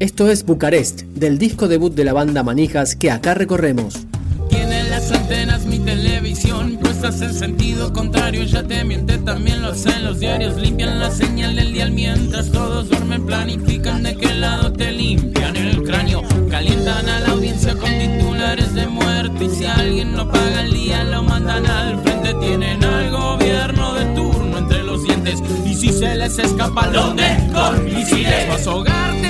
Esto es Bucarest, del disco debut de la banda Manijas que acá recorremos. Tiene las antenas mi televisión puestas en sentido contrario, ya te miente, también lo hacen los diarios, limpian la señal del dial mientras todos duermen, planifican de qué lado te limpian el cráneo, calientan a la audiencia con titulares de muerte y si alguien no paga el día lo mandan al frente, tienen al gobierno de turno entre los dientes y si se les escapa, ¿dónde? Con misiles, vas a ahogarte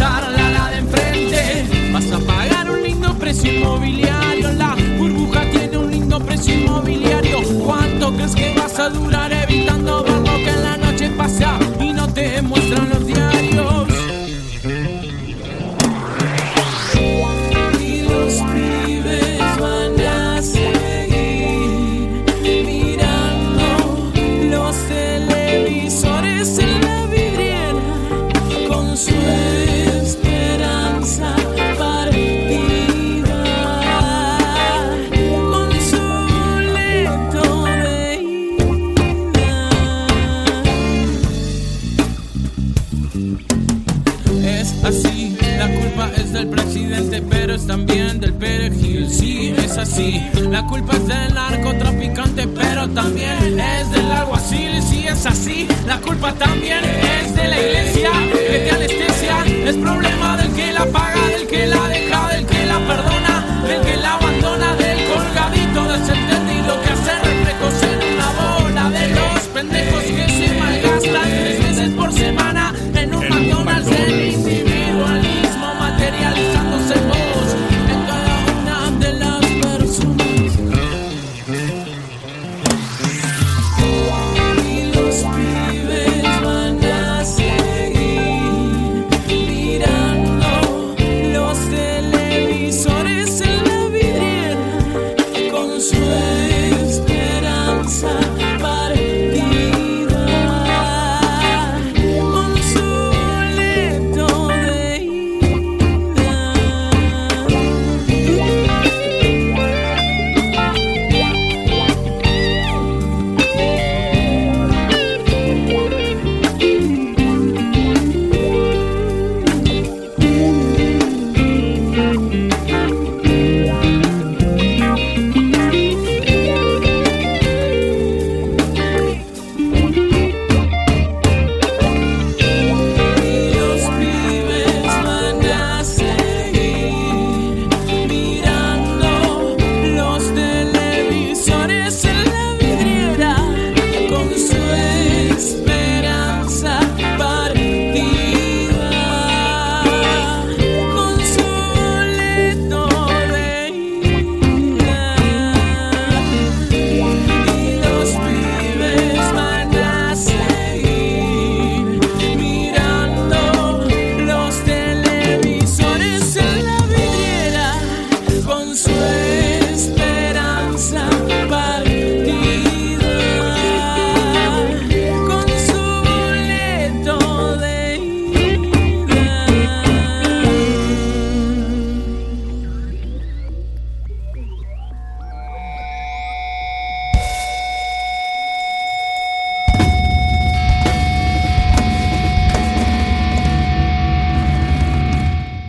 pasarla la de enfrente. Vas a pagar un lindo precio inmobiliario, la burbuja tiene un lindo precio inmobiliario. ¿Cuánto crees que vas a durar evitando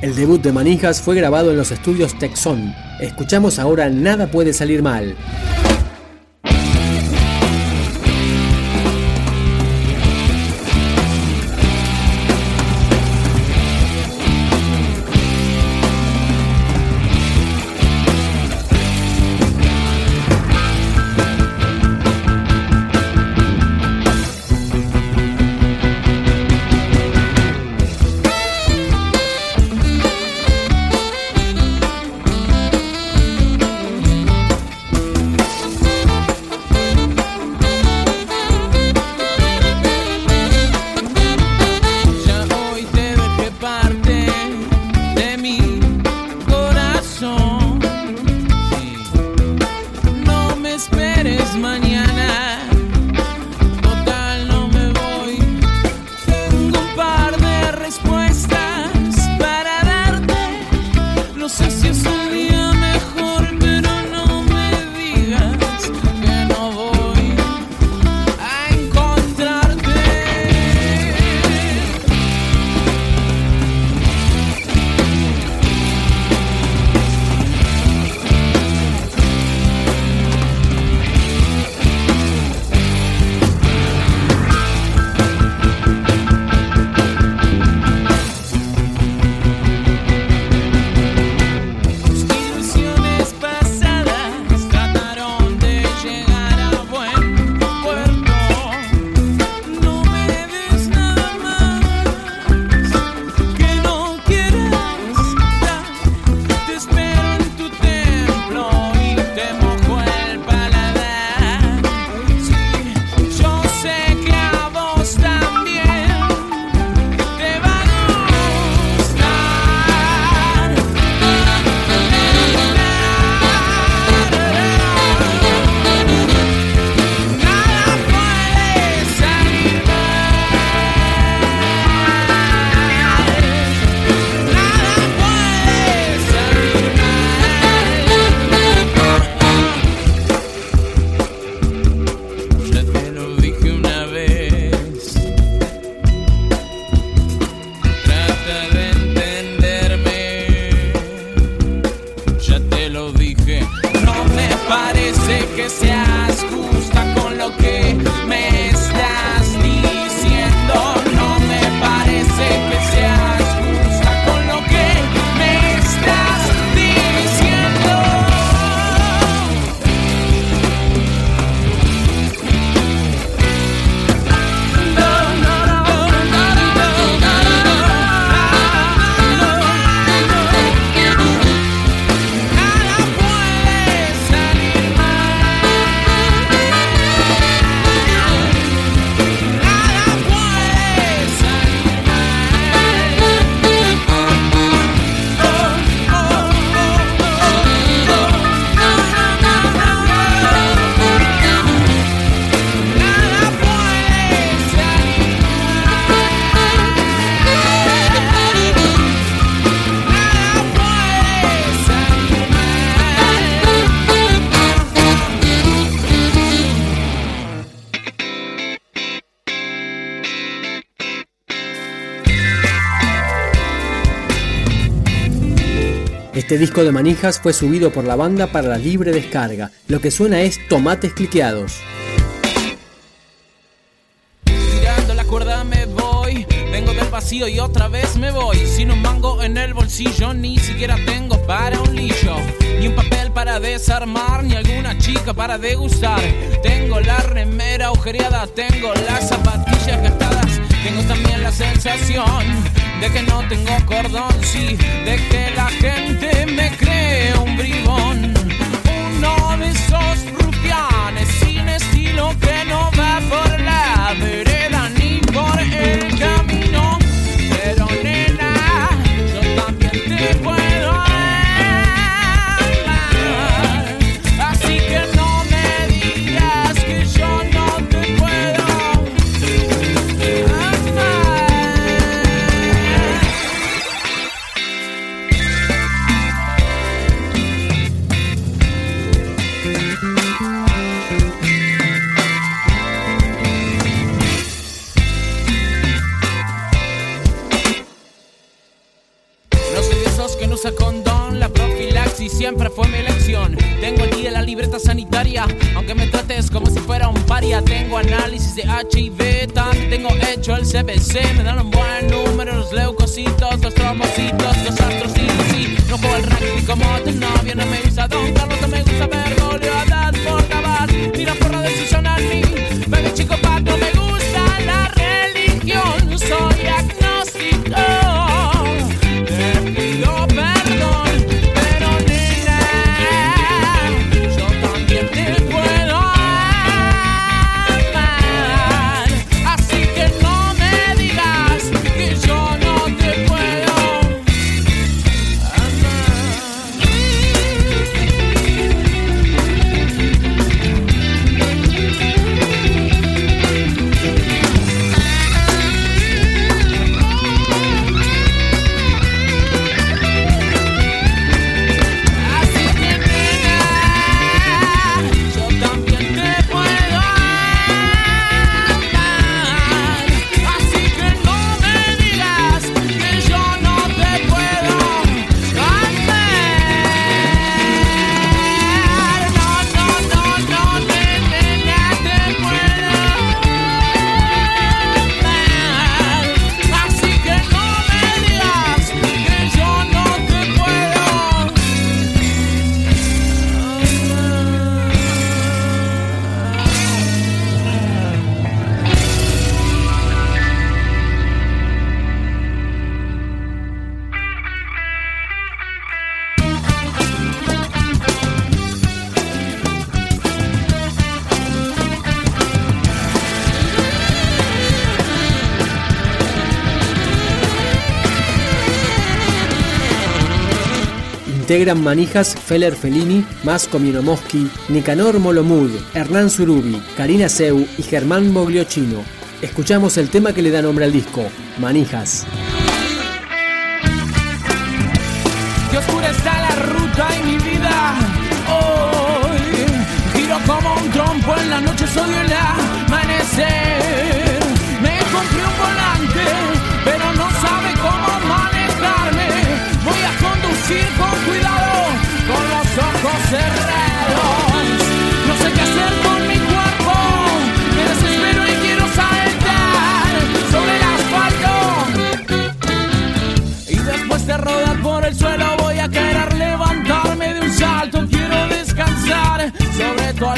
El debut de Manijas fue grabado en los estudios Texon. Escuchamos ahora Nada puede salir mal. Parece que seas justa con lo que me estás diciendo. No me parece Este disco de manijas fue subido por la banda para la libre descarga. Lo que suena es tomates cliqueados. Tirando la cuerda me voy, vengo del vacío y otra vez me voy. Sin un mango en el bolsillo, ni siquiera tengo para un lillo. Ni un papel para desarmar, ni alguna chica para degustar. Tengo la remera agujereada, tengo las zapatillas gastadas. Tengo también la sensación de que no tengo cordón, sí, de que la gente me cree un bribón. Integran Manijas Feller Fellini, Masco Minomoski, Nicanor Molomud, Hernán Surubi, Karina Seu y Germán Bogliochino. Escuchamos el tema que le da nombre al disco, Manijas. La ruta mi vida hoy giro como un trompo en la noche el amanecer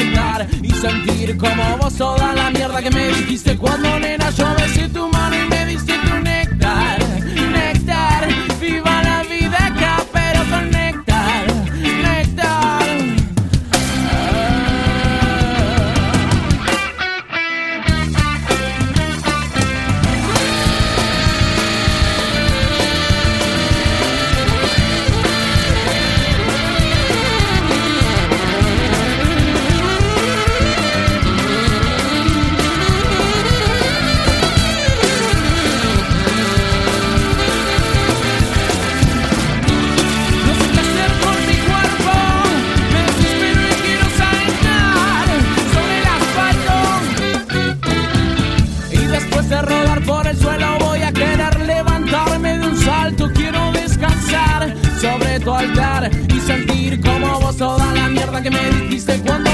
y sentir como vos toda la mierda que me dijiste cuando nena yo besé tu mano y me diste tu néctar y sentir como vos toda la mierda que me dijiste cuando